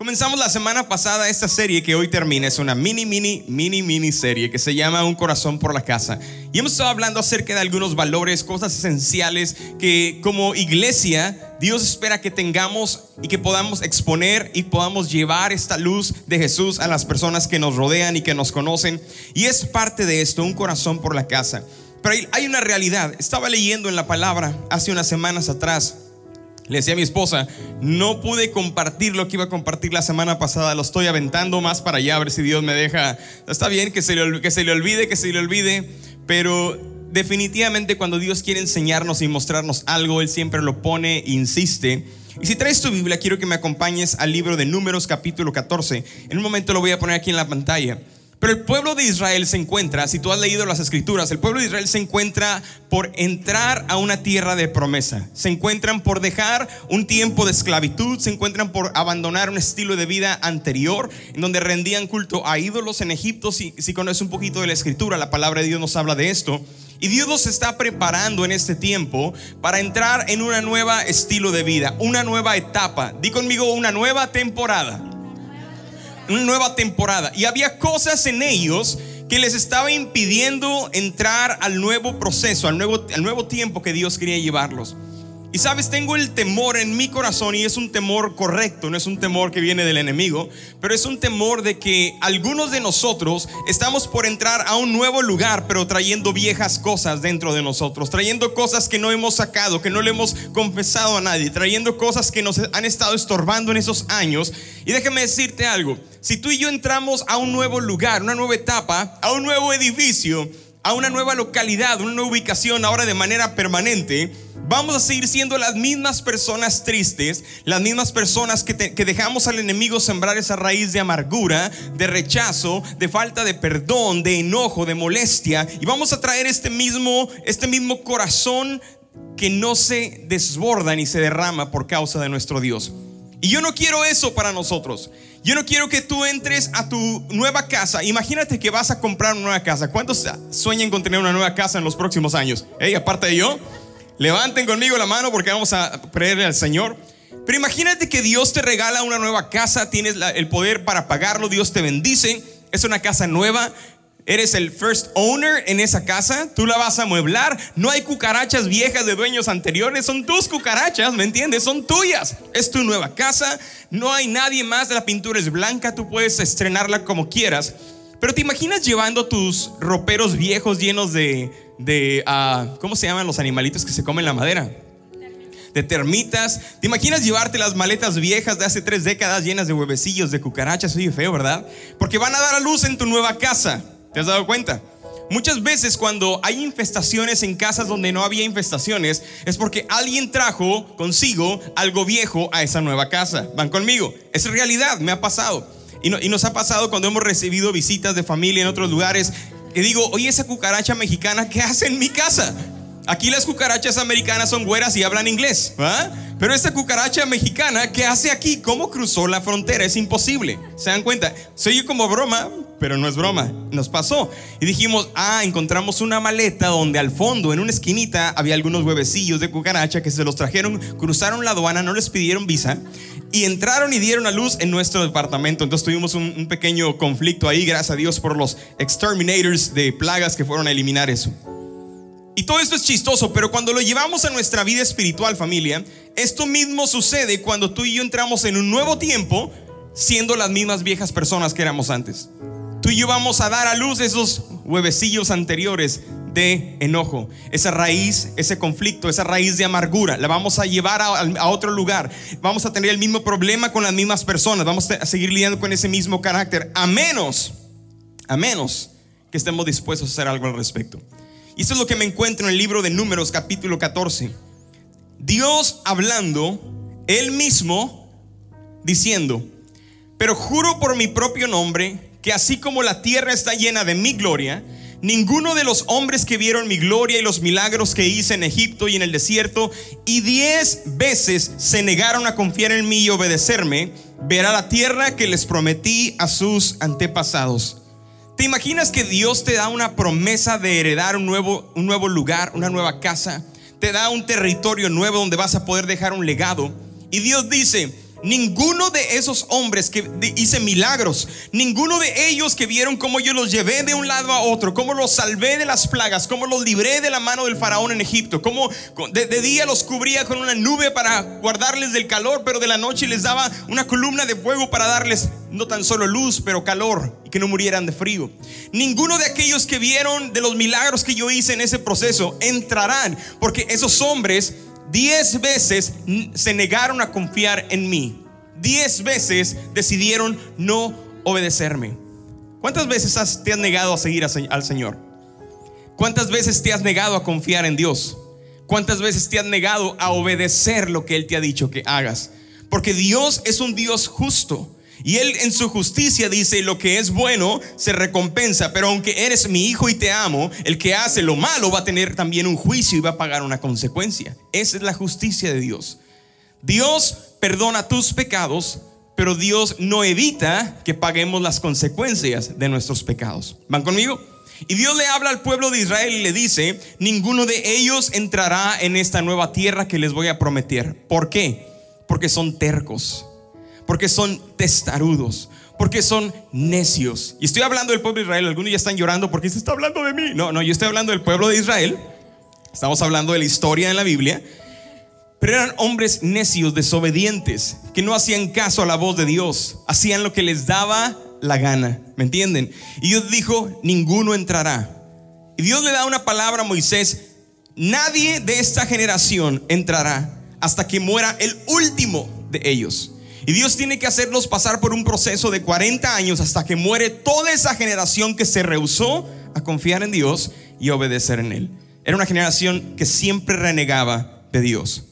Comenzamos la semana pasada esta serie que hoy termina. Es una mini, mini, mini, mini serie que se llama Un corazón por la casa. Y hemos estado hablando acerca de algunos valores, cosas esenciales que como iglesia Dios espera que tengamos y que podamos exponer y podamos llevar esta luz de Jesús a las personas que nos rodean y que nos conocen. Y es parte de esto, un corazón por la casa. Pero hay una realidad. Estaba leyendo en la palabra hace unas semanas atrás le decía a mi esposa, no pude compartir lo que iba a compartir la semana pasada, lo estoy aventando más para allá, a ver si Dios me deja. Está bien que se le, que se le olvide, que se le olvide, pero definitivamente cuando Dios quiere enseñarnos y mostrarnos algo, Él siempre lo pone insiste. Y si traes tu Biblia, quiero que me acompañes al libro de Números capítulo 14. En un momento lo voy a poner aquí en la pantalla. Pero el pueblo de Israel se encuentra, si tú has leído las escrituras, el pueblo de Israel se encuentra por entrar a una tierra de promesa. Se encuentran por dejar un tiempo de esclavitud, se encuentran por abandonar un estilo de vida anterior, en donde rendían culto a ídolos en Egipto. Si, si conoces un poquito de la escritura, la palabra de Dios nos habla de esto. Y Dios nos está preparando en este tiempo para entrar en una nueva estilo de vida, una nueva etapa. Di conmigo una nueva temporada una nueva temporada. Y había cosas en ellos que les estaba impidiendo entrar al nuevo proceso, al nuevo, al nuevo tiempo que Dios quería llevarlos. Y sabes, tengo el temor en mi corazón y es un temor correcto, no es un temor que viene del enemigo, pero es un temor de que algunos de nosotros estamos por entrar a un nuevo lugar, pero trayendo viejas cosas dentro de nosotros, trayendo cosas que no hemos sacado, que no le hemos confesado a nadie, trayendo cosas que nos han estado estorbando en esos años. Y déjame decirte algo, si tú y yo entramos a un nuevo lugar, una nueva etapa, a un nuevo edificio, a una nueva localidad, una nueva ubicación ahora de manera permanente, vamos a seguir siendo las mismas personas tristes, las mismas personas que, dejamos al enemigo sembrar esa raíz de amargura, de rechazo, de falta de perdón, de enojo, de molestia, y vamos a traer este mismo, este mismo corazón que no se desborda ni se derrama por causa de nuestro Dios. Y yo no quiero eso para nosotros. Yo no quiero que tú entres a tu nueva casa. Imagínate que vas a comprar una nueva casa. ¿Cuántos sueñan con tener una nueva casa en los próximos años? Hey, aparte de yo, levanten conmigo la mano porque vamos a creerle al Señor. Pero imagínate que Dios te regala una nueva casa, tienes el poder para pagarlo, Dios te bendice, es una casa nueva, Eres el first owner en esa casa, tú la vas a mueblar. No hay cucarachas viejas de dueños anteriores, son tus cucarachas, ¿me entiendes? Son tuyas. Es tu nueva casa, no hay nadie más, la pintura es blanca, tú puedes estrenarla como quieras. Pero te imaginas llevando tus roperos viejos llenos de, de uh, ¿cómo se llaman los animalitos que se comen la madera? de termitas. ¿Te imaginas llevarte las maletas viejas de hace tres décadas llenas de huevecillos, de cucarachas? Oye, feo, ¿verdad? Porque van a dar a luz en tu nueva casa. ¿Te has dado cuenta? Muchas veces cuando hay infestaciones en casas donde no había infestaciones es porque alguien trajo consigo algo viejo a esa nueva casa. Van conmigo. Es realidad, me ha pasado. Y, y nos ha pasado cuando hemos recibido visitas de familia en otros lugares que digo, oye, esa cucaracha mexicana, ¿qué hace en mi casa? Aquí las cucarachas americanas son güeras y hablan inglés. Pero esta cucaracha mexicana, ¿qué hace aquí? ¿Cómo cruzó la frontera? Es imposible. ¿Se dan cuenta? Soy como broma, pero no es broma. Nos pasó. Y dijimos, ah, encontramos una maleta donde al fondo, en una esquinita, había algunos huevecillos de cucaracha que se los trajeron, cruzaron la aduana, no les pidieron visa y entraron y dieron a luz en nuestro departamento. Entonces tuvimos un, pequeño conflicto ahí, gracias a Dios por los exterminators de plagas que fueron a eliminar eso. Y todo esto es chistoso, pero cuando lo llevamos a nuestra vida espiritual, familia, esto mismo sucede cuando tú y yo entramos en un nuevo tiempo siendo las mismas viejas personas que éramos antes. Tú y yo vamos a dar a luz esos huevecillos anteriores de enojo, esa raíz, ese conflicto, esa raíz de amargura, la vamos a llevar a, otro lugar. Vamos a tener el mismo problema con las mismas personas, vamos a seguir lidiando con ese mismo carácter, a menos, a menos que estemos dispuestos a hacer algo al respecto. Y eso es lo que me encuentro en el libro de Números capítulo 14. Dios hablando, Él mismo diciendo, pero juro por mi propio nombre que así como la tierra está llena de mi gloria, ninguno de los hombres que vieron mi gloria y los milagros que hice en Egipto y en el desierto y diez veces se negaron a confiar en mí y obedecerme, verá la tierra que les prometí a sus antepasados. ¿Te imaginas que Dios te da una promesa de heredar un nuevo, un nuevo lugar, una nueva casa? Te da un territorio nuevo donde vas a poder dejar un legado. Y Dios dice, Ninguno de esos hombres que hice milagros, ninguno de ellos que vieron cómo yo los llevé de un lado a otro, cómo los salvé de las plagas, cómo los libré de la mano del faraón en Egipto, cómo de, día los cubría con una nube para guardarles del calor, pero de la noche les daba una columna de fuego para darles no tan solo luz, pero calor y que no murieran de frío. Ninguno de aquellos que vieron de los milagros que yo hice en ese proceso entrarán, porque esos hombres diez veces se negaron a confiar en mí. Diez veces decidieron no obedecerme. ¿Cuántas veces te has negado a seguir al Señor? ¿Cuántas veces te has negado a confiar en Dios? ¿Cuántas veces te has negado a obedecer lo que Él te ha dicho que hagas? Porque Dios es un Dios justo. Y Él en su justicia dice, lo que es bueno se recompensa, pero aunque eres mi hijo y te amo, el que hace lo malo va a tener también un juicio y va a pagar una consecuencia. Esa es la justicia de Dios. Dios perdona tus pecados, pero Dios no evita que paguemos las consecuencias de nuestros pecados. ¿Van conmigo? Y Dios le habla al pueblo de Israel y le dice, ninguno de ellos entrará en esta nueva tierra que les voy a prometer. ¿Por qué? Porque son tercos porque son testarudos, porque son necios. Y estoy hablando del pueblo de Israel, algunos ya están llorando porque se está hablando de mí. No, no, yo estoy hablando del pueblo de Israel. Estamos hablando de la historia en la Biblia. Pero eran hombres necios, desobedientes, que no hacían caso a la voz de Dios, hacían lo que les daba la gana, ¿me entienden? Y Dios dijo, ninguno entrará. Y Dios le da una palabra a Moisés, nadie de esta generación entrará hasta que muera el último de ellos. Y Dios tiene que hacerlos pasar por un proceso de 40 años hasta que muere toda esa generación que se rehusó a confiar en Dios y obedecer en Él. Era una generación que siempre renegaba de Dios.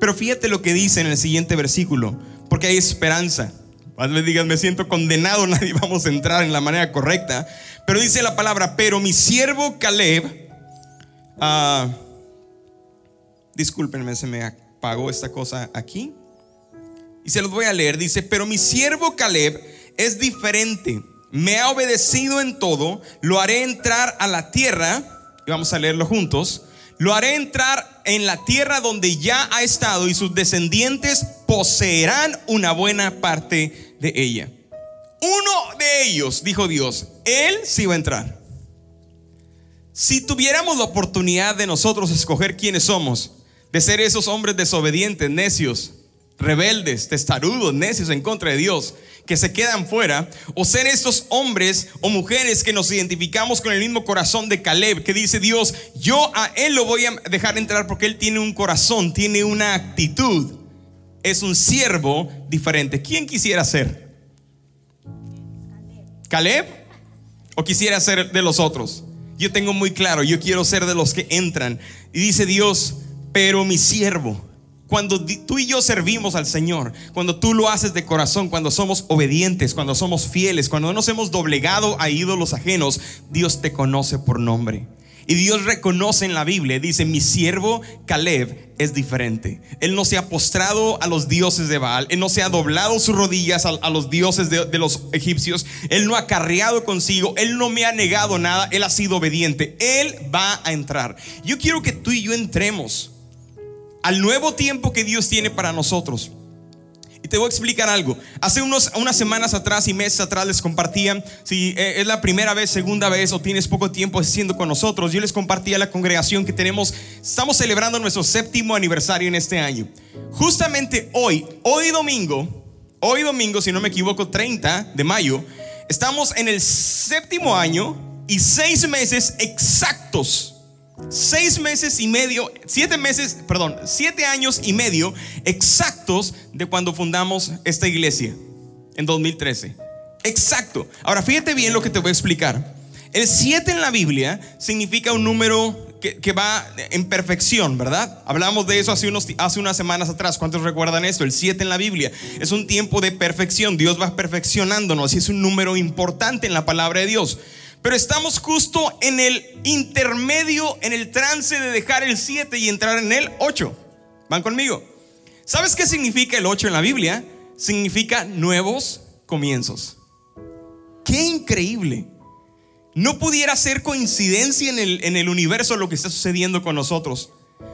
Pero fíjate lo que dice en el siguiente versículo, porque hay esperanza. Más me me siento condenado, nadie vamos a entrar en la manera correcta. Pero dice la palabra, pero mi siervo Caleb, uh, discúlpenme, se me apagó esta cosa aquí. Y se los voy a leer. Dice, pero mi siervo Caleb es diferente. Me ha obedecido en todo. Lo haré entrar a la tierra. Y vamos a leerlo juntos. Lo haré entrar en la tierra donde ya ha estado y sus descendientes poseerán una buena parte de ella. Uno de ellos, dijo Dios, él sí va a entrar. Si tuviéramos la oportunidad de nosotros escoger quiénes somos, de ser esos hombres desobedientes, necios, rebeldes, testarudos, necios en contra de Dios, que se quedan fuera, o ser estos hombres o mujeres que nos identificamos con el mismo corazón de Caleb, que dice Dios, yo a él lo voy a dejar entrar porque él tiene un corazón, tiene una actitud, es un siervo diferente. ¿Quién quisiera ser? ¿Caleb? ¿O quisiera ser de los otros? Yo tengo muy claro, yo quiero ser de los que entran. Y dice Dios, pero mi siervo, cuando tú y yo servimos al Señor, cuando tú lo haces de corazón, cuando somos obedientes, cuando somos fieles, cuando no nos hemos doblegado a ídolos ajenos, Dios te conoce por nombre. Y Dios reconoce en la Biblia, dice, mi siervo Caleb es diferente. Él no se ha postrado a los dioses de Baal, él no se ha doblado sus rodillas a, los dioses de, de los egipcios, él no ha carreado consigo, él no me ha negado nada, él ha sido obediente, él va a entrar. Yo quiero que tú y yo entremos al nuevo tiempo que Dios tiene para nosotros. Y te voy a explicar algo. Hace unos, unas semanas atrás y meses atrás les compartía, si eh, es la primera vez, segunda vez o tienes poco tiempo siendo con nosotros, yo les compartía la congregación que tenemos, estamos celebrando nuestro séptimo aniversario en este año. Justamente hoy, hoy domingo, hoy domingo, si no me equivoco, 30 de mayo, estamos en el séptimo año y seis meses exactos seis meses y medio, siete meses, perdón, siete años y medio exactos de cuando fundamos esta iglesia en 2013. Exacto. Ahora fíjate bien lo que te voy a explicar. El siete en la Biblia significa un número que, va en perfección, ¿verdad? Hablamos de eso hace, unos, hace unas semanas atrás. ¿Cuántos recuerdan esto? El siete en la Biblia es un tiempo de perfección. Dios va perfeccionándonos y es un número importante en la palabra de Dios. Pero estamos justo en el intermedio, en el trance de dejar el 7 y entrar en el 8. ¿Van conmigo? ¿Sabes qué significa el 8 en la Biblia? Significa nuevos comienzos. Qué increíble. No pudiera ser coincidencia en el, en el universo lo que está sucediendo con nosotros.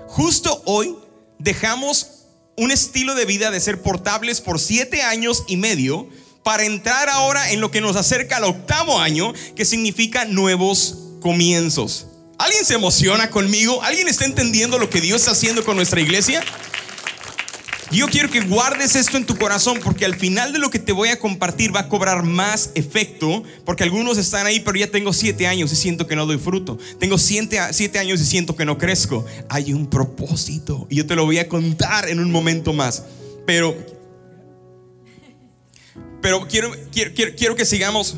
Justo hoy dejamos un estilo de vida de ser portables por siete años y medio para entrar ahora en lo que nos acerca al octavo año, que significa nuevos comienzos. ¿Alguien se emociona conmigo? ¿Alguien está entendiendo lo que Dios está haciendo con nuestra iglesia? Yo quiero que guardes esto en tu corazón porque al final de lo que te voy a compartir va a cobrar más efecto porque algunos están ahí pero ya tengo siete años y siento que no doy fruto. Tengo siete, siete años y siento que no crezco. Hay un propósito y yo te lo voy a contar en un momento más. Pero, pero quiero, quiero, quiero, que sigamos.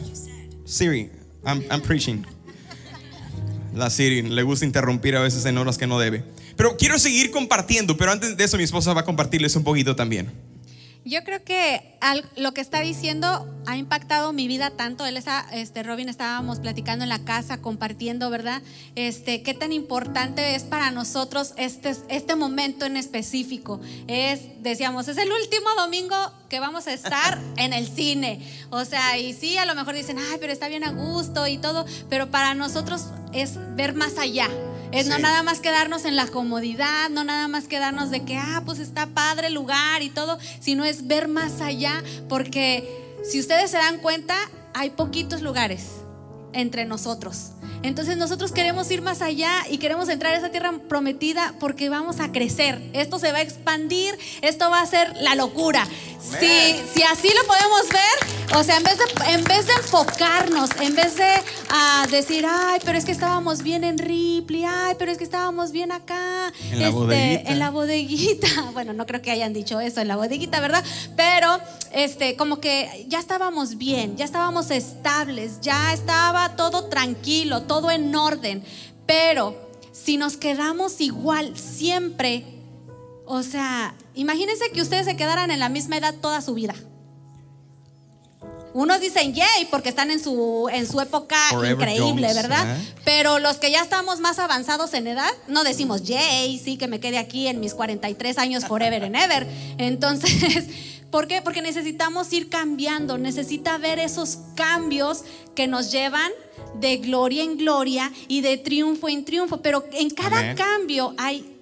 Siri, I'm, I'm preaching. La Siri le gusta interrumpir a veces en horas que no debe. Pero quiero seguir compartiendo, pero antes de eso mi esposa va a compartirles un poquito también. Yo creo que lo que está diciendo ha impactado mi vida tanto. Él está, este, Robin, estábamos platicando en la casa, compartiendo, ¿verdad? Este, qué tan importante es para nosotros este, este momento en específico. Es, decíamos, es el último domingo que vamos a estar en el cine. O sea, y sí, a lo mejor dicen, ay, pero está bien a gusto y todo, pero para nosotros es ver más allá. Es no nada más quedarnos en la comodidad, no nada más quedarnos de que, ah, pues está padre el lugar y todo, sino es ver más allá, porque si ustedes se dan cuenta, hay poquitos lugares entre nosotros. Entonces nosotros queremos ir más allá y queremos entrar a esa tierra prometida porque vamos a crecer. Esto se va a expandir, esto va a ser la locura. Si, si así lo podemos ver, o sea, en vez de, en vez de enfocarnos, en vez de ah, decir, ay, pero es que estábamos bien en Ripley, ay, pero es que estábamos bien acá, en la, este, en la bodeguita. Bueno, no creo que hayan dicho eso en la bodeguita, ¿verdad? Pero este, como que ya estábamos bien, ya estábamos estables, ya estaba todo tranquilo, todo en orden. Pero si nos quedamos igual siempre, o sea, imagínense que ustedes se quedaran en la misma edad toda su vida. Unos dicen yay porque están en su, en su época increíble, ¿verdad? ¿eh? Pero los que ya estamos más avanzados en edad, no decimos yay, sí, que me quede aquí en mis 43 años forever and ever. Entonces, ¿por qué? Porque necesitamos ir cambiando, necesita ver esos cambios que nos llevan de gloria en gloria y de triunfo en triunfo. Pero en cada cambio hay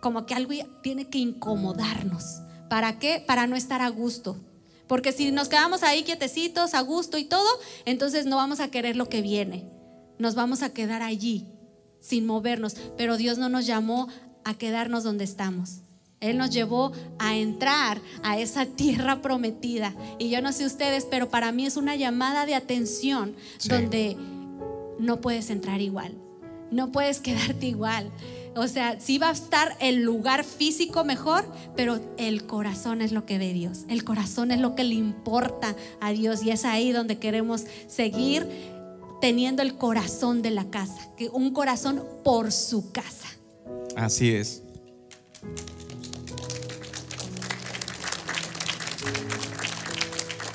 como que algo tiene que incomodarnos. ¿Para qué? Para no estar a gusto. Porque si nos quedamos ahí quietecitos, a gusto y todo, entonces no vamos a querer lo que viene. Nos vamos a quedar allí, sin movernos. Pero Dios no nos llamó a quedarnos donde estamos. Él nos llevó a entrar a esa tierra prometida. Y yo no sé ustedes, pero para mí es una llamada de atención donde no puedes entrar igual, no puedes quedarte igual. O sea, sí va a estar el lugar físico mejor, pero el corazón es lo que ve Dios. El corazón es lo que le importa a Dios y es ahí donde queremos seguir teniendo el corazón de la casa, que un corazón por su casa. Así es.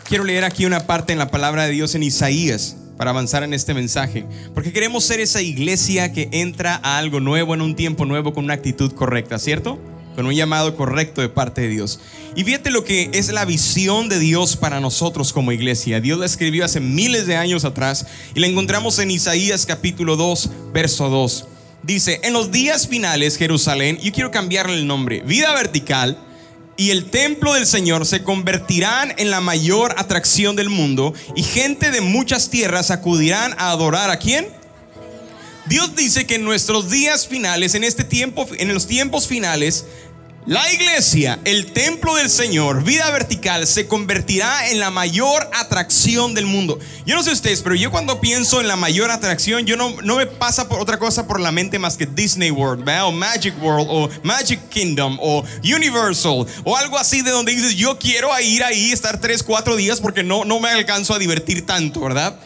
Quiero leer aquí una parte en la palabra de Dios en Isaías para avanzar en este mensaje, porque queremos ser esa iglesia que entra a algo nuevo en un tiempo nuevo con una actitud correcta, ¿cierto? Con un llamado correcto de parte de Dios. Y fíjate lo que es la visión de Dios para nosotros como iglesia. Dios la escribió hace miles de años atrás y la encontramos en Isaías capítulo 2, verso 2. Dice, en los días finales, Jerusalén, yo quiero cambiarle el nombre, vida vertical, y el templo del Señor se convertirán en la mayor atracción del mundo y gente de muchas tierras acudirán a adorar a quién? Dios dice que en nuestros días finales, en este tiempo, en los tiempos finales, la iglesia, el templo del Señor, vida vertical, se convertirá en la mayor atracción del mundo. Yo no sé ustedes, pero yo cuando pienso en la mayor atracción, yo no, no me pasa por otra cosa por la mente más que Disney World, o Magic World, o Magic Kingdom, o Universal, o algo así de donde dices, yo quiero ir ahí, estar 3, 4 días porque no, no me alcanzo a divertir tanto, ¿verdad?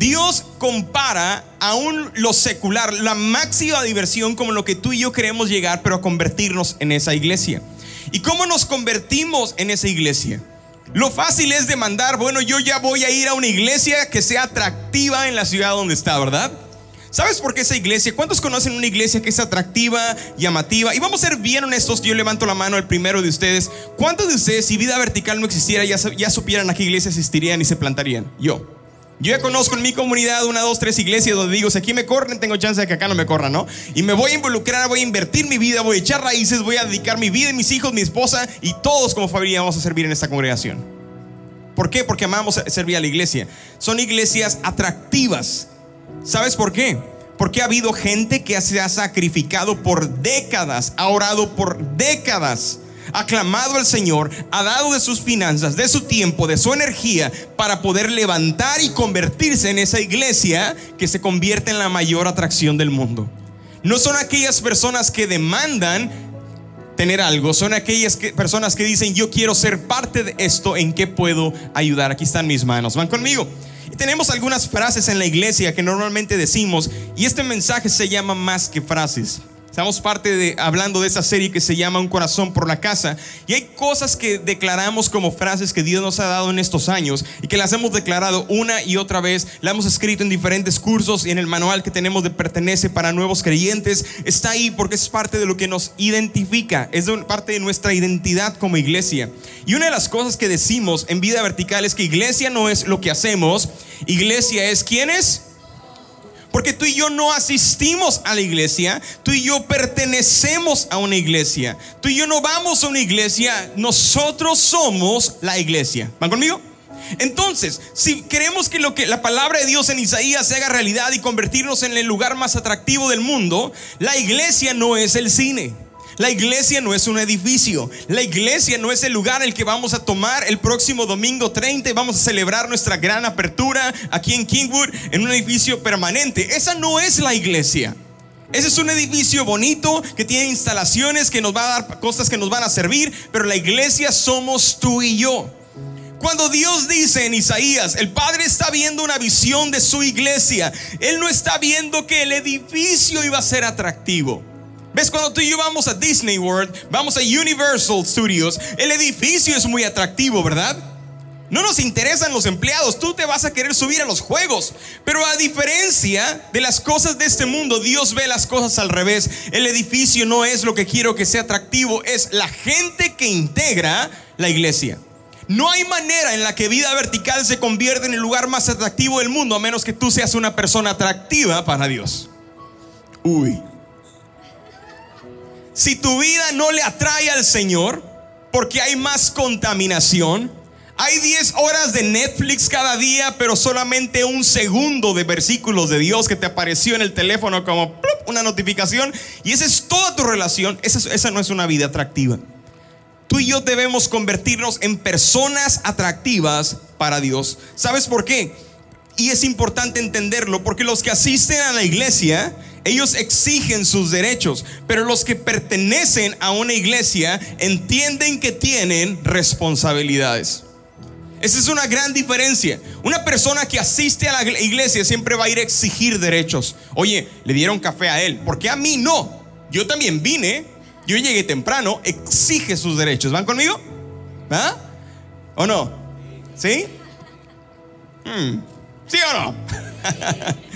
Dios compara aún lo secular, la máxima diversión como lo que tú y yo queremos llegar, pero a convertirnos en esa iglesia. ¿Y cómo nos convertimos en esa iglesia? Lo fácil es demandar, bueno, yo ya voy a ir a una iglesia que sea atractiva en la ciudad donde está, ¿verdad? ¿Sabes por qué esa iglesia? ¿Cuántos conocen una iglesia que es atractiva, llamativa? Y vamos a ser bien honestos, yo levanto la mano el primero de ustedes. ¿Cuántos de ustedes, si vida vertical no existiera, ya, ya supieran a qué iglesia asistirían y se plantarían? Yo. Yo ya conozco en mi comunidad una, dos, tres iglesias donde digo, si aquí me corren, tengo chance de que acá no me corran, ¿no? Y me voy a involucrar, voy a invertir mi vida, voy a echar raíces, voy a dedicar mi vida y mis hijos, mi esposa y todos como familia vamos a servir en esta congregación. ¿Por qué? Porque amamos servir a la iglesia. Son iglesias atractivas. ¿Sabes por qué? Porque ha habido gente que se ha sacrificado por décadas, ha orado por décadas ha clamado al Señor, ha dado de sus finanzas, de su tiempo, de su energía para poder levantar y convertirse en esa iglesia que se convierte en la mayor atracción del mundo. No son aquellas personas que demandan tener algo, son aquellas personas que dicen yo quiero ser parte de esto, ¿en qué puedo ayudar? Aquí están mis manos, van conmigo. Y tenemos algunas frases en la iglesia que normalmente decimos y este mensaje se llama más que frases. Estamos parte de hablando de esa serie que se llama Un corazón por la casa. Y hay cosas que declaramos como frases que Dios nos ha dado en estos años y que las hemos declarado una y otra vez, la hemos escrito en diferentes cursos y en el manual que tenemos de pertenece para nuevos creyentes, está ahí porque es parte de lo que nos identifica, es parte de nuestra identidad como iglesia. Y una de las cosas que decimos en vida vertical es que iglesia no es lo que hacemos, iglesia es quién es porque tú y yo no asistimos a la iglesia, tú y yo pertenecemos a una iglesia. Tú y yo no vamos a una iglesia, nosotros somos la iglesia. ¿Van conmigo? Entonces, si queremos que lo que la palabra de Dios en Isaías se haga realidad y convertirnos en el lugar más atractivo del mundo, la iglesia no es el cine. La iglesia no es un edificio. La iglesia no es el lugar el que vamos a tomar el próximo domingo 30 y vamos a celebrar nuestra gran apertura aquí en Kingwood en un edificio permanente. Esa no es la iglesia. Ese es un edificio bonito que tiene instalaciones que nos va a dar cosas que nos van a servir, pero la iglesia somos tú y yo. Cuando Dios dice en Isaías, el Padre está viendo una visión de su iglesia, Él no está viendo que el edificio iba a ser atractivo. ¿Ves? Cuando tú y yo vamos a Disney World, vamos a Universal Studios, el edificio es muy atractivo, ¿verdad? No nos interesan los empleados, tú te vas a querer subir a los juegos. Pero a diferencia de las cosas de este mundo, Dios ve las cosas al revés. El edificio no es lo que quiero que sea atractivo, es la gente que integra la iglesia. No hay manera en la que vida vertical se convierta en el lugar más atractivo del mundo, a menos que tú seas una persona atractiva para Dios. Uy. Si tu vida no le atrae al Señor, porque hay más contaminación, hay 10 horas de Netflix cada día, pero solamente un segundo de versículos de Dios que te apareció en el teléfono como una notificación, y esa es toda tu relación, esa, esa no es una vida atractiva. Tú y yo debemos convertirnos en personas atractivas para Dios. ¿Sabes por qué? Y es importante entenderlo, porque los que asisten a la iglesia, ellos exigen sus derechos, pero los que pertenecen a una iglesia entienden que tienen responsabilidades. Esa es una gran diferencia. Una persona que asiste a la iglesia siempre va a ir a exigir derechos. Oye, le dieron café a él, ¿por qué a mí no? Yo también vine, yo llegué temprano, exige sus derechos. ¿Van conmigo? ¿Ah? ¿O no? ¿Sí? Hmm. ¿Sí o no?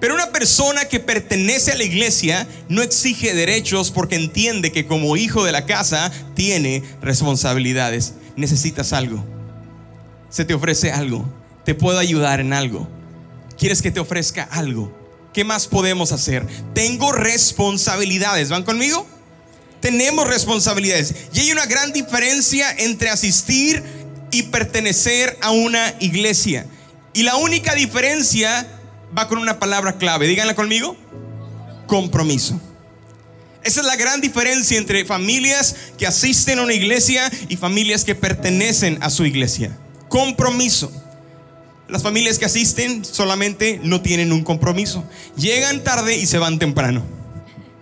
Pero una persona que pertenece a la iglesia no exige derechos porque entiende que como hijo de la casa tiene responsabilidades. Necesitas algo. Se te ofrece algo. Te puedo ayudar en algo. ¿Quieres que te ofrezca algo? ¿Qué más podemos hacer? Tengo responsabilidades. ¿Van conmigo? Tenemos responsabilidades. Y hay una gran diferencia entre asistir y pertenecer a una iglesia. Y la única diferencia va con una palabra clave. Díganla conmigo. Compromiso. Esa es la gran diferencia entre familias que asisten a una iglesia y familias que pertenecen a su iglesia. Compromiso. Las familias que asisten solamente no tienen un compromiso. Llegan tarde y se van temprano.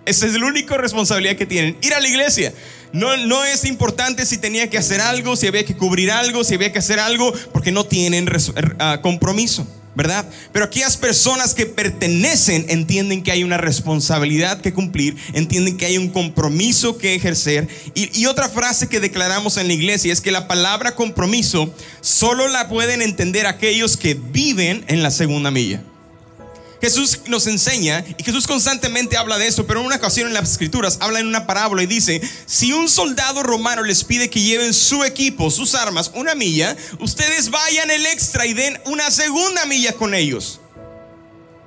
Esa es la única responsabilidad que tienen. Ir a la iglesia. No, no es importante si tenía que hacer algo, si había que cubrir algo, si había que hacer algo, porque no tienen ah, compromiso. ¿Verdad? Pero aquellas personas que pertenecen entienden que hay una responsabilidad que cumplir, entienden que hay un compromiso que ejercer. Y, y, otra frase que declaramos en la iglesia es que la palabra compromiso solo la pueden entender aquellos que viven en la segunda milla. Jesús nos enseña y Jesús constantemente habla de eso, pero en una ocasión en las escrituras habla en una parábola y dice, si un soldado romano les pide que lleven su equipo, sus armas, una milla, ustedes vayan el extra y den una segunda milla con ellos.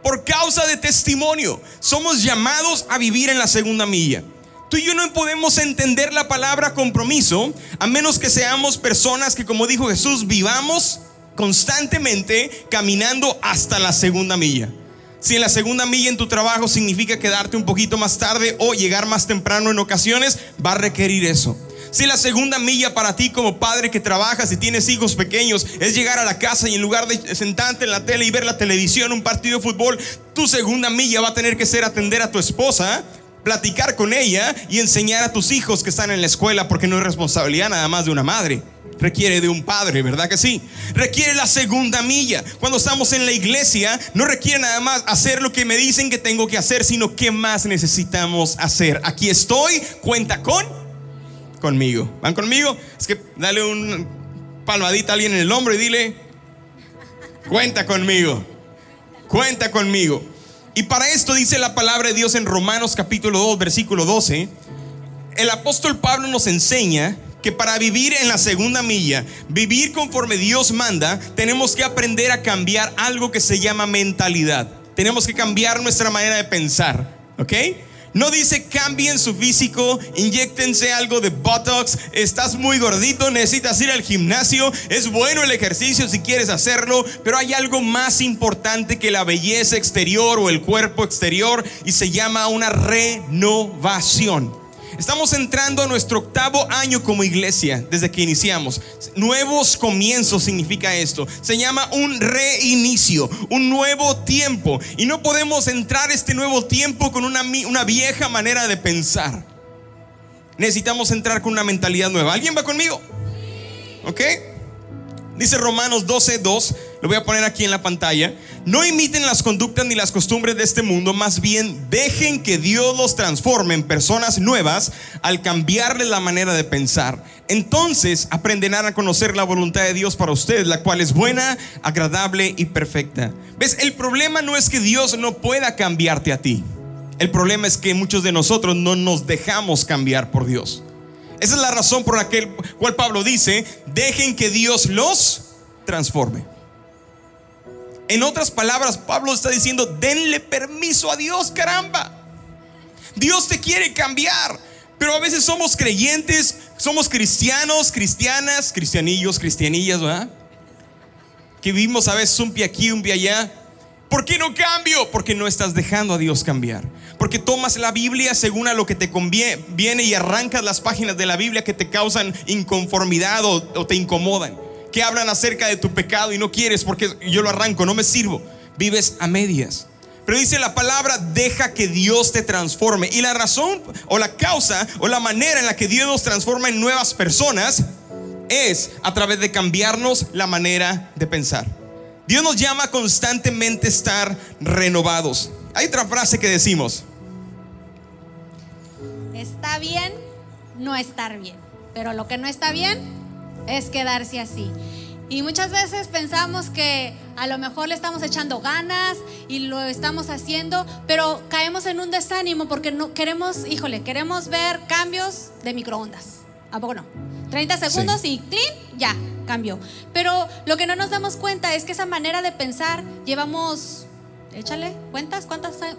Por causa de testimonio, somos llamados a vivir en la segunda milla. Tú y yo no podemos entender la palabra compromiso a menos que seamos personas que, como dijo Jesús, vivamos constantemente caminando hasta la segunda milla. Si en la segunda milla en tu trabajo significa quedarte un poquito más tarde o llegar más temprano en ocasiones, va a requerir eso. Si la segunda milla para ti como padre que trabajas y tienes hijos pequeños es llegar a la casa y en lugar de sentarte en la tele y ver la televisión, un partido de fútbol, tu segunda milla va a tener que ser atender a tu esposa, platicar con ella y enseñar a tus hijos que están en la escuela porque no es responsabilidad nada más de una madre requiere de un padre, ¿verdad que sí? Requiere la segunda milla. Cuando estamos en la iglesia, no requiere nada más hacer lo que me dicen que tengo que hacer, sino qué más necesitamos hacer. Aquí estoy, cuenta con conmigo. ¿Van conmigo? Es que dale un palmadita a alguien en el hombro y dile, cuenta conmigo. Cuenta conmigo. Y para esto dice la palabra de Dios en Romanos capítulo 2, versículo 12. El apóstol Pablo nos enseña que para vivir en la segunda milla, vivir conforme Dios manda, tenemos que aprender a cambiar algo que se llama mentalidad. Tenemos que cambiar nuestra manera de pensar, ¿ok? No dice cambien su físico, inyectense algo de Botox, estás muy gordito, necesitas ir al gimnasio, es bueno el ejercicio si quieres hacerlo, pero hay algo más importante que la belleza exterior o el cuerpo exterior y se llama una renovación. Estamos entrando a nuestro octavo año como iglesia desde que iniciamos. Nuevos comienzos significa esto. Se llama un reinicio, un nuevo tiempo. Y no podemos entrar este nuevo tiempo con una, una vieja manera de pensar. Necesitamos entrar con una mentalidad nueva. ¿Alguien va conmigo? ¿Ok? Dice Romanos 12, 2, lo voy a poner aquí en la pantalla. No imiten las conductas ni las costumbres de este mundo, más bien dejen que Dios los transforme en personas nuevas al cambiarles la manera de pensar. Entonces aprenderán a conocer la voluntad de Dios para ustedes, la cual es buena, agradable y perfecta. ¿Ves? El problema no es que Dios no pueda cambiarte a ti. El problema es que muchos de nosotros no nos dejamos cambiar por Dios. Esa es la razón por la cual Pablo dice, dejen que Dios los transforme. En otras palabras, Pablo está diciendo, denle permiso a Dios, caramba. Dios te quiere cambiar. Pero a veces somos creyentes, somos cristianos, cristianas, cristianillos, cristianillas, ¿verdad? Que vivimos a veces un pie aquí, un pie allá. ¿Por qué no cambio? Porque no estás dejando a Dios cambiar. Porque tomas la Biblia según a lo que te conviene y arrancas las páginas de la Biblia que te causan inconformidad o, o te incomodan. Que hablan acerca de tu pecado y no quieres porque yo lo arranco, no me sirvo. Vives a medias. Pero dice la palabra, deja que Dios te transforme. Y la razón o la causa o la manera en la que Dios nos transforma en nuevas personas es a través de cambiarnos la manera de pensar. Dios nos llama constantemente a estar renovados. Hay otra frase que decimos. Está bien no estar bien, pero lo que no está bien es quedarse así. Y muchas veces pensamos que a lo mejor le estamos echando ganas y lo estamos haciendo, pero caemos en un desánimo porque no queremos, híjole, queremos ver cambios de microondas. ¿A poco no? 30 segundos y clean, ya, cambió. Pero lo que no nos damos cuenta es que esa manera de pensar llevamos, échale cuentas,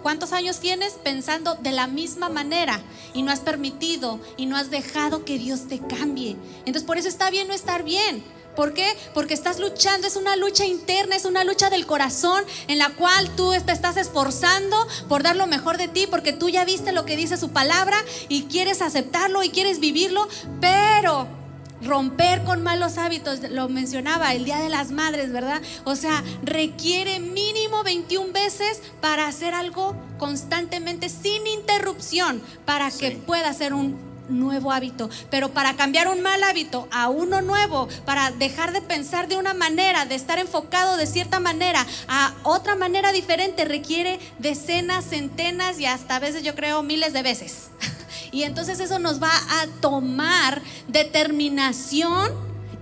¿cuántos, años tienes pensando de la misma manera y no has permitido y no has dejado que Dios te cambie. Entonces por eso está bien no estar bien. ¿Por qué? Porque estás luchando, es una lucha interna, es una lucha del corazón en la cual tú te estás esforzando por dar lo mejor de ti, porque tú ya viste lo que dice su palabra y quieres aceptarlo y quieres vivirlo, pero romper con malos hábitos, lo mencionaba el Día de las Madres, ¿verdad? O sea, requiere mínimo 21 veces para hacer algo constantemente sin interrupción, para que pueda ser un nuevo hábito. Pero para cambiar un mal hábito a uno nuevo, para dejar de pensar de una manera, de estar enfocado de cierta manera a otra manera diferente, requiere decenas, centenas y hasta a veces yo creo miles de veces. Y entonces eso nos va a tomar determinación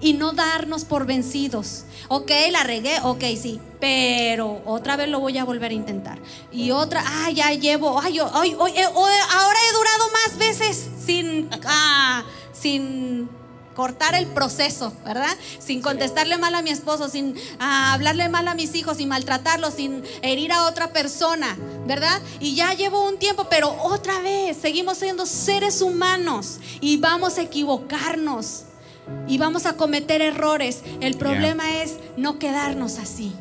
y no darnos por vencidos. Ok, la regué, ok, sí, pero otra vez lo voy a volver a intentar. Y otra, ay, ya llevo, ay, ay, eh, ahora he durado más veces sin, ah, sin cortar el proceso, ¿verdad? Sin contestarle mal a mi esposo, sin ah, hablarle mal a mis hijos, sin maltratarlos, sin herir a otra persona, ¿verdad? Y ya llevo un tiempo, pero otra vez seguimos siendo seres humanos y vamos a equivocarnos y vamos a cometer errores. El problema es no quedarnos así.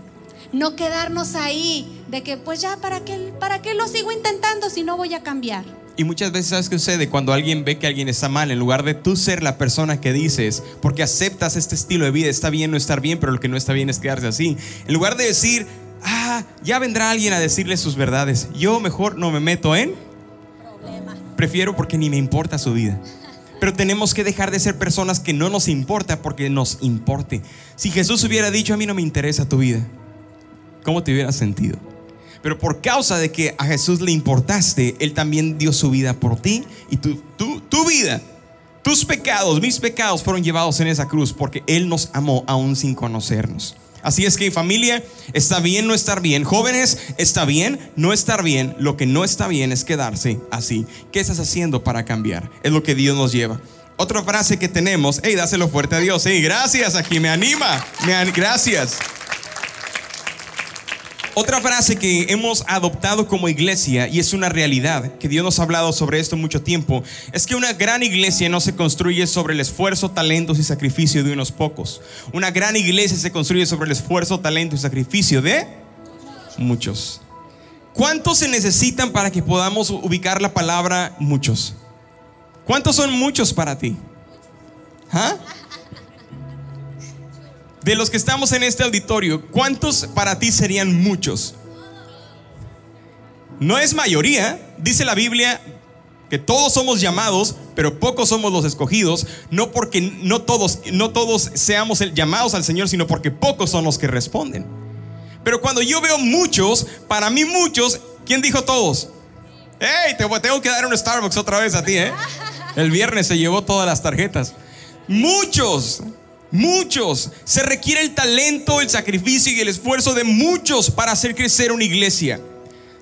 No quedarnos ahí de que pues ya para qué para qué lo sigo intentando si no voy a cambiar. Y muchas veces, ¿sabes qué sucede? Cuando alguien ve que alguien está mal, en lugar de tú ser la persona que dices, porque aceptas este estilo de vida, está bien no estar bien, pero lo que no está bien es quedarse así. En lugar de decir, ah, ya vendrá alguien a decirle sus verdades, yo mejor no me meto en problemas. Prefiero porque ni me importa su vida. Pero tenemos que dejar de ser personas que no nos importa porque nos importe. Si Jesús hubiera dicho, a mí no me interesa tu vida, ¿cómo te hubieras sentido? Pero por causa de que a Jesús le importaste, Él también dio su vida por ti y tu, tu, tu vida, tus pecados, mis pecados fueron llevados en esa cruz porque Él nos amó aún sin conocernos. Así es que familia, está bien no estar bien. Jóvenes, está bien no estar bien. Lo que no está bien es quedarse así. ¿Qué estás haciendo para cambiar? Es lo que Dios nos lleva. Otra frase que tenemos, hey, dáselo fuerte a Dios. Hey, gracias, aquí me anima. Gracias. Otra frase que hemos adoptado como iglesia y es una realidad, que Dios nos ha hablado sobre esto mucho tiempo, es que una gran iglesia no se construye sobre el esfuerzo, talentos y sacrificio de unos pocos. Una gran iglesia se construye sobre el esfuerzo, talento y sacrificio de muchos. ¿Cuántos se necesitan para que podamos ubicar la palabra muchos? ¿Cuántos son muchos para ti? ¿Ah? De los que estamos en este auditorio, ¿cuántos para ti serían muchos? No es mayoría, dice la Biblia que todos somos llamados, pero pocos somos los escogidos, no porque no todos no todos seamos llamados al Señor, sino porque pocos son los que responden. Pero cuando yo veo muchos, para mí muchos, ¿quién dijo todos? Hey, te tengo que dar un Starbucks otra vez a ti, ¿eh? El viernes se llevó todas las tarjetas. Muchos. Muchos. Se requiere el talento, el sacrificio y el esfuerzo de muchos para hacer crecer una iglesia.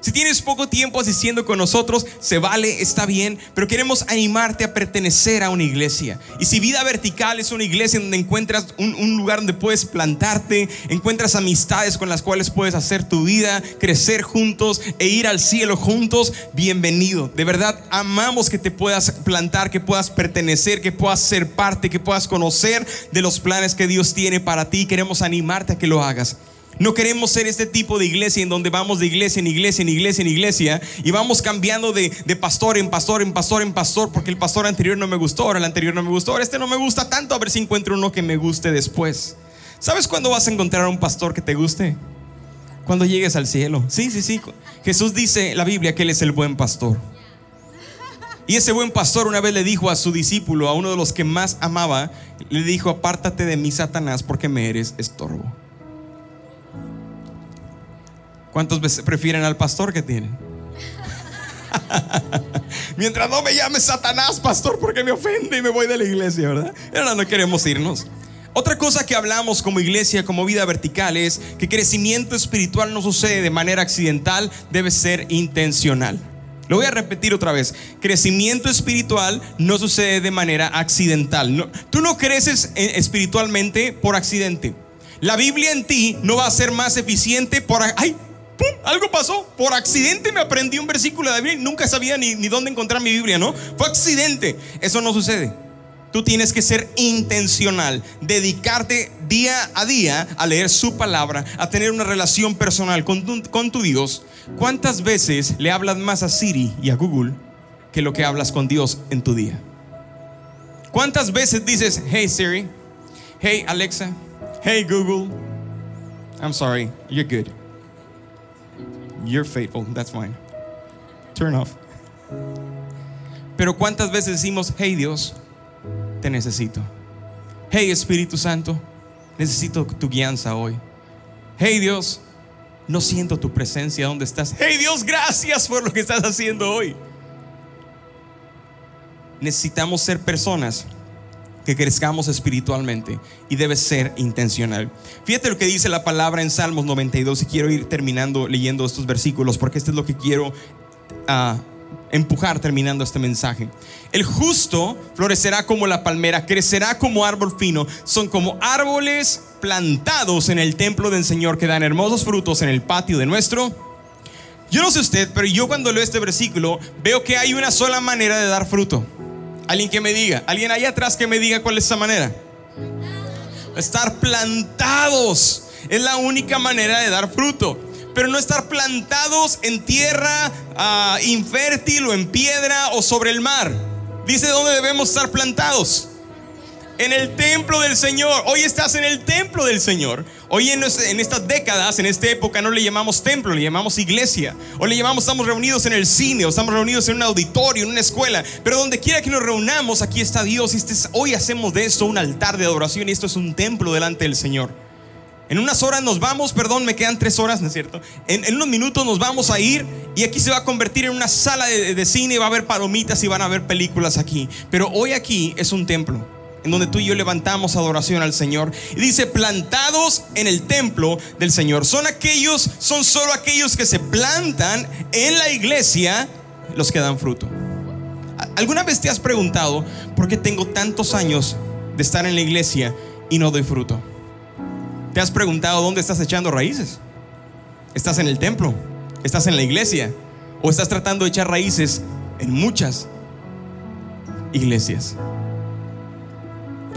Si tienes poco tiempo asistiendo con nosotros, se vale, está bien, pero queremos animarte a pertenecer a una iglesia. Y si vida vertical es una iglesia donde encuentras un, lugar donde puedes plantarte, encuentras amistades con las cuales puedes hacer tu vida, crecer juntos e ir al cielo juntos, bienvenido. De verdad, amamos que te puedas plantar, que puedas pertenecer, que puedas ser parte, que puedas conocer de los planes que Dios tiene para ti. Queremos animarte a que lo hagas. No queremos ser este tipo de iglesia en donde vamos de iglesia en iglesia, en iglesia, en iglesia y vamos cambiando de, pastor en pastor, en pastor, en pastor, porque el pastor anterior no me gustó, ahora el anterior no me gustó, ahora este no me gusta tanto, a ver si encuentro uno que me guste después. ¿Sabes cuándo vas a encontrar un pastor que te guste? Cuando llegues al cielo. Sí, sí, sí. Jesús dice en la Biblia que Él es el buen pastor. Y ese buen pastor una vez le dijo a su discípulo, a uno de los que más amaba, le dijo, apártate de mí, Satanás, porque me eres estorbo. ¿Cuántos prefieren al pastor que tienen? Mientras no me llame Satanás, pastor, porque me ofende y me voy de la iglesia, ¿verdad? Ahora no queremos irnos. Otra cosa que hablamos como iglesia, como vida vertical, es que crecimiento espiritual no sucede de manera accidental, debe ser intencional. Lo voy a repetir otra vez. Crecimiento espiritual no sucede de manera accidental. tú no creces eh, espiritualmente por accidente. La Biblia en ti no va a ser más eficiente por... ¡Ay! Algo pasó. Por accidente me aprendí un versículo de la Biblia. Nunca sabía ni, ni dónde encontrar mi Biblia, ¿no? Fue accidente. Eso no sucede. Tú tienes que ser intencional, dedicarte día a día a leer su palabra, a tener una relación personal con tu, con tu, Dios. ¿Cuántas veces le hablas más a Siri y a Google que lo que hablas con Dios en tu día? ¿Cuántas veces dices, hey Siri, hey Alexa, hey Google, I'm sorry, you're good. You're faithful, that's fine. Turn off. Pero ¿cuántas veces decimos, hey Dios, te necesito? Hey Espíritu Santo, necesito tu guianza hoy. Hey Dios, no siento tu presencia donde estás. Hey Dios, gracias por lo que estás haciendo hoy. Necesitamos ser personas que crezcamos espiritualmente y debe ser intencional. Fíjate lo que dice la palabra en Salmos 92 y quiero ir terminando leyendo estos versículos porque este es lo que quiero uh, empujar terminando este mensaje. El justo florecerá como la palmera, crecerá como árbol fino, son como árboles plantados en el templo del Señor que dan hermosos frutos en el patio de nuestro. Yo no sé usted, pero yo cuando leo este versículo veo que hay una sola manera de dar fruto. Alguien que me diga, alguien ahí atrás que me diga cuál es esa manera. Estar plantados es la única manera de dar fruto pero no estar plantados en tierra ah, infértil o en piedra o sobre el mar. Dice dónde debemos estar plantados. En el templo del Señor. Hoy estás en el templo del Señor. Hoy en, en, estas décadas, en esta época, no le llamamos templo, le llamamos iglesia. O le llamamos, estamos reunidos en el cine, o estamos reunidos en un auditorio, en una escuela. Pero donde quiera que nos reunamos, aquí está Dios. Este hoy hacemos de esto un altar de adoración y esto es un templo delante del Señor. En unas horas nos vamos, perdón, me quedan tres horas, ¿no es cierto? En, unos minutos nos vamos a ir y aquí se va a convertir en una sala de, de cine, va a haber palomitas y van a haber películas aquí. Pero hoy aquí es un templo en donde tú y yo levantamos adoración al Señor. Y dice, plantados en el templo del Señor. Son aquellos, son solo aquellos que se plantan en la iglesia los que dan fruto. ¿Alguna vez te has preguntado por qué tengo tantos años de estar en la iglesia y no doy fruto? ¿Te has preguntado dónde estás echando raíces? ¿Estás en el templo? ¿Estás en la iglesia? ¿O estás tratando de echar raíces en muchas iglesias?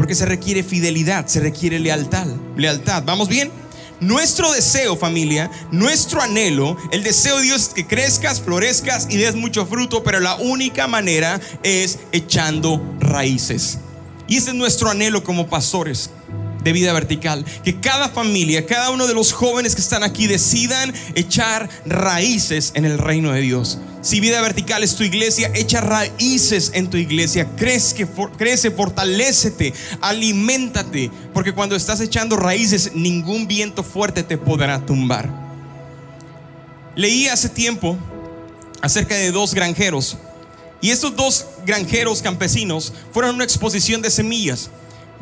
Porque se requiere fidelidad, se requiere lealtad. Lealtad, ¿vamos bien? Nuestro deseo, familia, nuestro anhelo, el deseo de Dios es que crezcas, florezcas y des mucho fruto, pero la única manera es echando raíces. Y ese es nuestro anhelo como pastores de vida vertical. Que cada familia, cada uno de los jóvenes que están aquí decidan echar raíces en el reino de Dios. Si vida vertical es tu iglesia, echa raíces en tu iglesia. Crece, crece, fortalecete, aliméntate. Porque cuando estás echando raíces, ningún viento fuerte te podrá tumbar. Leí hace tiempo acerca de dos granjeros. Y estos dos granjeros campesinos fueron a una exposición de semillas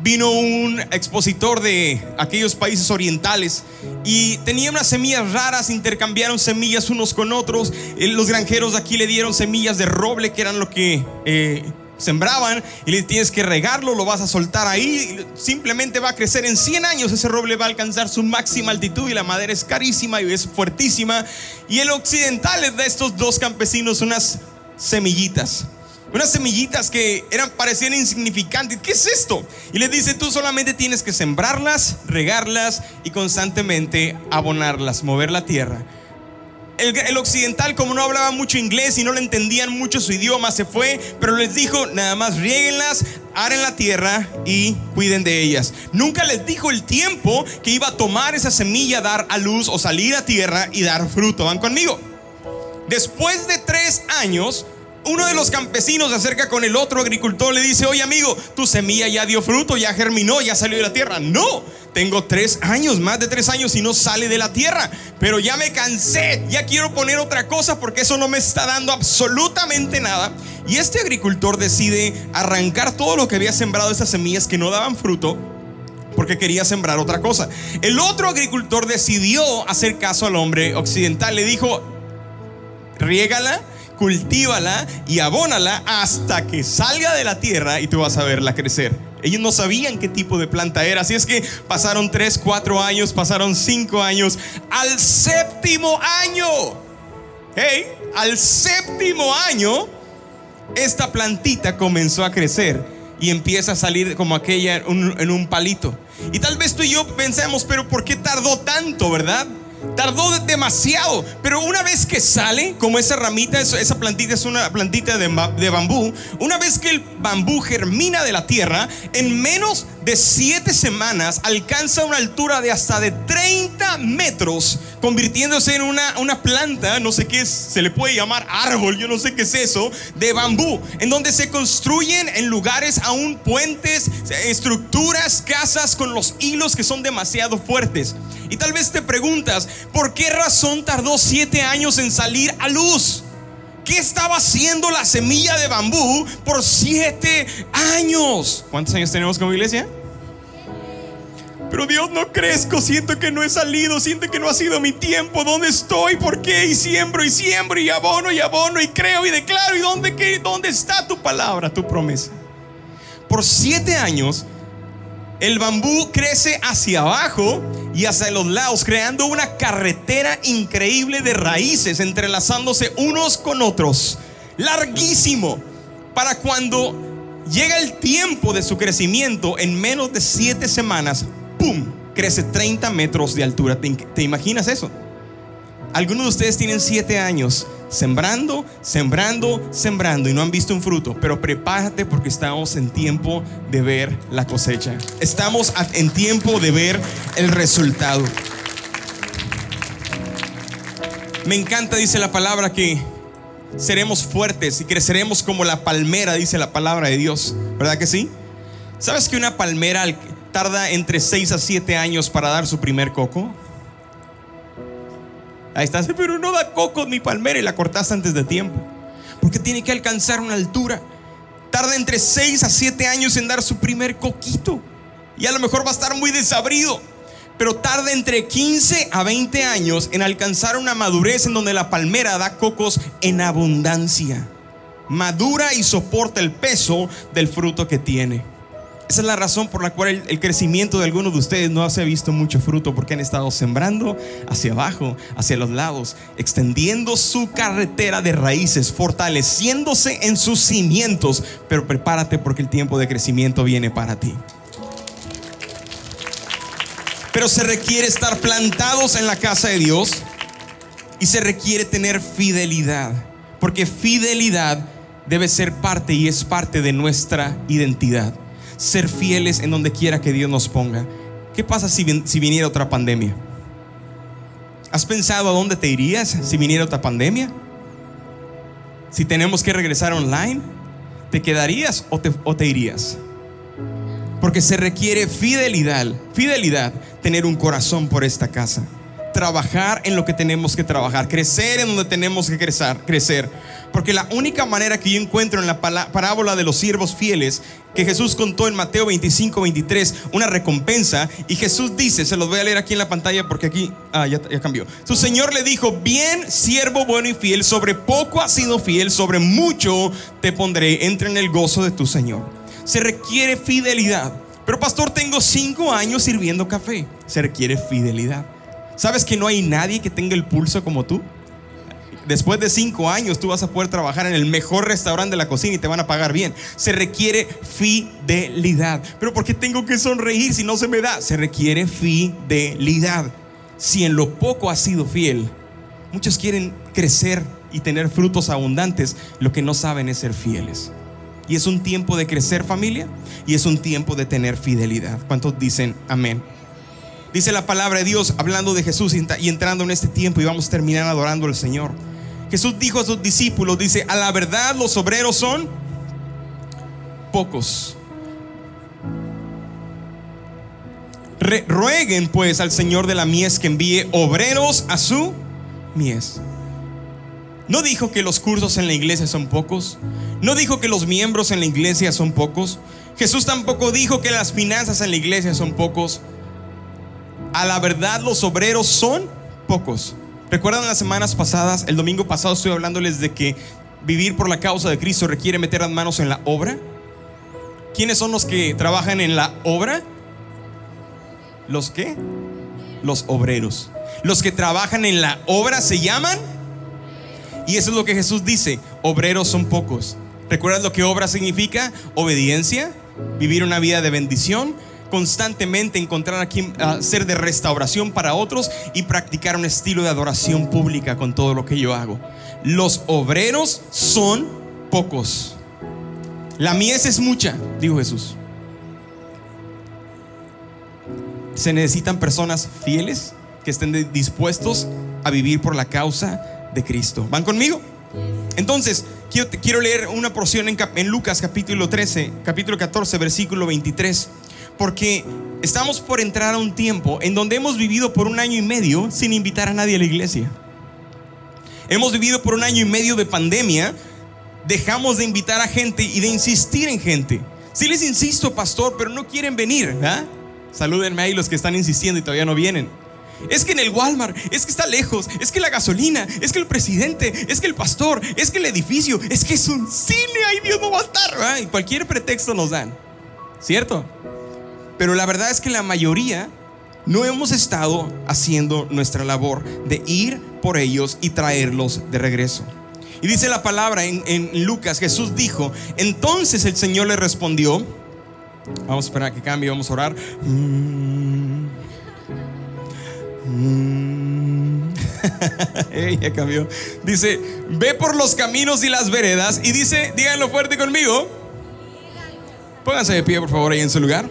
vino un expositor de aquellos países orientales y tenía unas semillas raras, intercambiaron semillas unos con otros. Eh, los granjeros de aquí le dieron semillas de roble, que eran lo que eh, sembraban, y le tienes que regarlo, lo vas a soltar ahí, simplemente va a crecer en 100 años, ese roble va a alcanzar su máxima altitud y la madera es carísima y es fuertísima. Y el occidental les da a estos dos campesinos unas semillitas unas semillitas que eran, parecían insignificantes. ¿Qué es esto? Y le dice, tú solamente tienes que sembrarlas, regarlas y constantemente abonarlas, mover la tierra. El, occidental, como no hablaba mucho inglés y no le entendían mucho su idioma, se fue, pero les dijo, nada más rieguenlas, aren la tierra y cuiden de ellas. Nunca les dijo el tiempo que iba a tomar esa semilla, dar a luz o salir a tierra y dar fruto. ¿Van conmigo? Después de tres años, uno de los campesinos se acerca con el otro agricultor, le dice, oye amigo, tu semilla ya dio fruto, ya germinó, ya salió de la tierra. No, tengo tres años, más de tres años y no sale de la tierra. Pero ya me cansé, ya quiero poner otra cosa porque eso no me está dando absolutamente nada. Y este agricultor decide arrancar todo lo que había sembrado, esas semillas que no daban fruto, porque quería sembrar otra cosa. El otro agricultor decidió hacer caso al hombre occidental, le dijo, riégala cultívala y abónala hasta que salga de la tierra y tú vas a verla crecer. Ellos no sabían qué tipo de planta era, así es que pasaron 3, 4 años, pasaron 5 años. Al séptimo año, hey, al séptimo año, esta plantita comenzó a crecer y empieza a salir como aquella en un palito. Y tal vez tú y yo pensemos, pero ¿por qué tardó tanto, verdad? Tardó demasiado, pero una vez que sale, como esa ramita, esa plantita es una plantita de, bambú, una vez que el bambú germina de la tierra, en menos de siete semanas alcanza una altura de hasta de 30 metros, convirtiéndose en una, una planta, no sé qué es, se le puede llamar árbol, yo no sé qué es eso, de bambú, en donde se construyen en lugares aún puentes, estructuras, casas con los hilos que son demasiado fuertes. Y tal vez te preguntas, ¿por qué razón tardó siete años en salir a luz? ¿Qué estaba haciendo la semilla de bambú por siete años? ¿Cuántos años tenemos como iglesia? Pero Dios no crezco, siento que no he salido, siento que no ha sido mi tiempo. ¿Dónde estoy? ¿Por qué? Y siembro y siembro y abono y abono y creo y declaro. ¿Y dónde, qué, dónde está tu palabra, tu promesa? Por siete años, el bambú crece hacia abajo y hacia los lados, creando una carretera increíble de raíces, entrelazándose unos con otros. Larguísimo. Para cuando llega el tiempo de su crecimiento, en menos de siete semanas, ¡pum! Crece 30 metros de altura. ¿Te, imaginas eso? Algunos de ustedes tienen 7 años sembrando, sembrando, sembrando y no han visto un fruto, pero prepárate porque estamos en tiempo de ver la cosecha. Estamos en tiempo de ver el resultado. Me encanta, dice la palabra, que seremos fuertes y creceremos como la palmera, dice la palabra de Dios. ¿Verdad que sí? ¿Sabes que una palmera tarda entre 6 a 7 años para dar su primer coco. Ahí está, pero no da coco ni palmera y la cortaste antes de tiempo. Porque tiene que alcanzar una altura. Tarda entre 6 a 7 años en dar su primer coquito. Y a lo mejor va a estar muy desabrido. Pero tarda entre 15 a 20 años en alcanzar una madurez en donde la palmera da cocos en abundancia. Madura y soporta el peso del fruto que tiene. Esa es la razón por la cual el, crecimiento de algunos de ustedes no se ha visto mucho fruto porque han estado sembrando hacia abajo, hacia los lados, extendiendo su carretera de raíces, fortaleciéndose en sus cimientos. Pero prepárate porque el tiempo de crecimiento viene para ti. Pero se requiere estar plantados en la casa de Dios y se requiere tener fidelidad, porque fidelidad debe ser parte y es parte de nuestra identidad ser fieles en donde quiera que Dios nos ponga. ¿Qué pasa si, si viniera otra pandemia? ¿Has pensado a dónde te irías si viniera otra pandemia? Si tenemos que regresar online, ¿te quedarías o te, o te irías? Porque se requiere fidelidad, fidelidad, tener un corazón por esta casa trabajar en lo que tenemos que trabajar, crecer en donde tenemos que crecer, crecer. Porque la única manera que yo encuentro en la parábola de los siervos fieles que Jesús contó en Mateo 25, 23, una recompensa, y Jesús dice, se los voy a leer aquí en la pantalla porque aquí, ah, ya, ya cambió. Su Señor le dijo, bien, siervo bueno y fiel, sobre poco has sido fiel, sobre mucho te pondré, entra en el gozo de tu Señor. Se requiere fidelidad. Pero pastor, tengo cinco años sirviendo café. Se requiere fidelidad. ¿Sabes que no hay nadie que tenga el pulso como tú? Después de cinco años tú vas a poder trabajar en el mejor restaurante de la cocina y te van a pagar bien. Se requiere fidelidad. Pero ¿por qué tengo que sonreír si no se me da? Se requiere fidelidad. Si en lo poco has sido fiel, muchos quieren crecer y tener frutos abundantes. Lo que no saben es ser fieles. Y es un tiempo de crecer familia y es un tiempo de tener fidelidad. ¿Cuántos dicen amén? Dice la palabra de Dios hablando de Jesús y entrando en este tiempo y vamos a terminar adorando al Señor. Jesús dijo a sus discípulos, dice, a la verdad los obreros son pocos. rueguen pues al Señor de la mies que envíe obreros a su mies. No dijo que los cursos en la iglesia son pocos. No dijo que los miembros en la iglesia son pocos. Jesús tampoco dijo que las finanzas en la iglesia son pocos a la verdad los obreros son pocos. ¿Recuerdan las semanas pasadas? El domingo pasado estoy hablándoles de que vivir por la causa de Cristo requiere meter las manos en la obra. ¿Quiénes son los que trabajan en la obra? ¿Los qué? Los obreros. Los que trabajan en la obra se llaman. Y eso es lo que Jesús dice. Obreros son pocos. ¿Recuerdan lo que obra significa? Obediencia, vivir una vida de bendición, constantemente encontrar a quien ser de restauración para otros y practicar un estilo de adoración pública con todo lo que yo hago. Los obreros son pocos. La mies es mucha, dijo Jesús. Se necesitan personas fieles que estén dispuestos a vivir por la causa de Cristo. ¿Van conmigo? Entonces, quiero, quiero leer una porción en, en Lucas capítulo 13, capítulo 14, versículo 23 porque estamos por entrar a un tiempo en donde hemos vivido por un año y medio sin invitar a nadie a la iglesia. Hemos vivido por un año y medio de pandemia. Dejamos de invitar a gente y de insistir en gente. Si les insisto, pastor, pero no quieren venir. ¿ah? Salúdenme ahí los que están insistiendo y todavía no vienen. Es que en el Walmart, es que está lejos, es que la gasolina, es que el presidente, es que el pastor, es que el edificio, es que es un cine, ay Dios no va a estar. Y cualquier pretexto nos dan, ¿cierto? Pero la verdad es que la mayoría no hemos estado haciendo nuestra labor de ir por ellos y traerlos de regreso. Y dice la palabra en, Lucas, Jesús dijo, entonces el Señor le respondió, vamos a esperar que cambie, vamos a orar. Ya cambió. Dice, ve por los caminos y las veredas. Y dice, díganlo fuerte conmigo. Pónganse de pie, por favor, ahí en su lugar.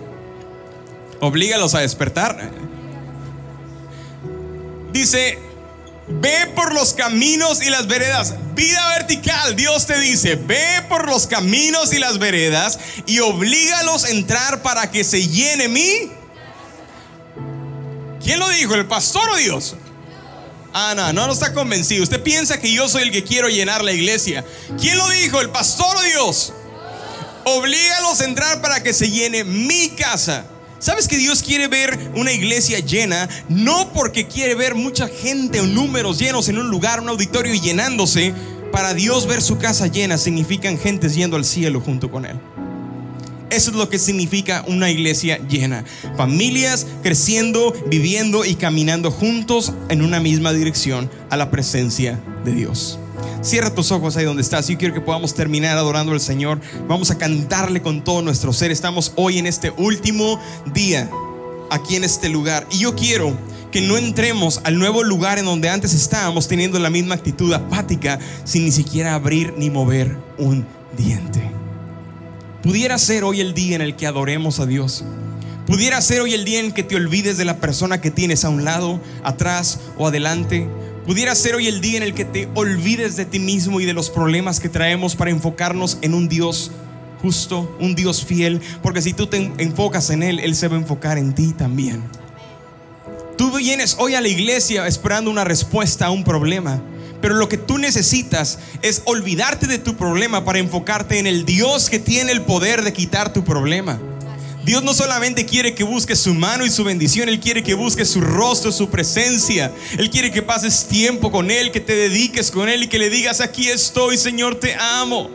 Oblígalos a despertar. Dice, ve por los caminos y las veredas. Vida vertical, Dios te dice, ve por los caminos y las veredas y oblígalos a entrar para que se llene mi ¿Quién lo dijo? ¿El pastor o Dios? Ah, no, no, está convencido. Usted piensa que yo soy el que quiero llenar la iglesia. ¿Quién lo dijo? ¿El pastor o Dios? Oblígalos a entrar para que se llene mi casa. ¿Sabes que Dios quiere ver una iglesia llena? No porque quiere ver mucha gente o números llenos en un lugar, un auditorio y llenándose. Para Dios ver su casa llena significan gentes yendo al cielo junto con Él. Eso es lo que significa una iglesia llena. Familias creciendo, viviendo y caminando juntos en una misma dirección a la presencia de Dios. Cierra tus ojos ahí donde estás. Yo quiero que podamos terminar adorando al Señor. Vamos a cantarle con todo nuestro ser. Estamos hoy en este último día aquí en este lugar. Y yo quiero que no entremos al nuevo lugar en donde antes estábamos teniendo la misma actitud apática sin ni siquiera abrir ni mover un diente. Pudiera ser hoy el día en el que adoremos a Dios. Pudiera ser hoy el día en que te olvides de la persona que tienes a un lado, atrás o adelante. Pudiera ser hoy el día en el que te olvides de ti mismo y de los problemas que traemos para enfocarnos en un Dios justo, un Dios fiel. Porque si tú te enfocas en Él, Él se va a enfocar en ti también. Tú vienes hoy a la iglesia esperando una respuesta a un problema. Pero lo que tú necesitas es olvidarte de tu problema para enfocarte en el Dios que tiene el poder de quitar tu problema. Dios no solamente quiere que busques su mano y su bendición, Él quiere que busques su rostro, su presencia. Él quiere que pases tiempo con Él, que te dediques con Él y que le digas, aquí estoy, Señor, te amo.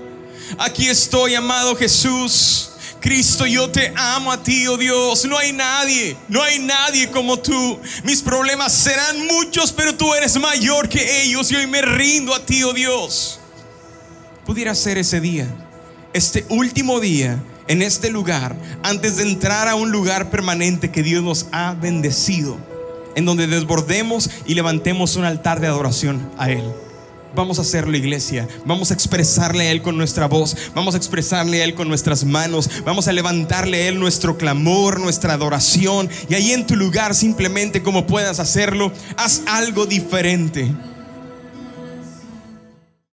Aquí estoy, amado Jesús. Cristo, yo te amo a ti, oh Dios. No hay nadie, no hay nadie como tú. Mis problemas serán muchos, pero tú eres mayor que ellos y hoy me rindo a ti, oh Dios. Pudiera ser ese día, este último día en este lugar, antes de entrar a un lugar permanente que Dios nos ha bendecido, en donde desbordemos y levantemos un altar de adoración a Él. Vamos a hacerlo, iglesia. Vamos a expresarle a Él con nuestra voz. Vamos a expresarle a Él con nuestras manos. Vamos a levantarle a Él nuestro clamor, nuestra adoración. Y ahí en tu lugar, simplemente como puedas hacerlo, haz algo diferente.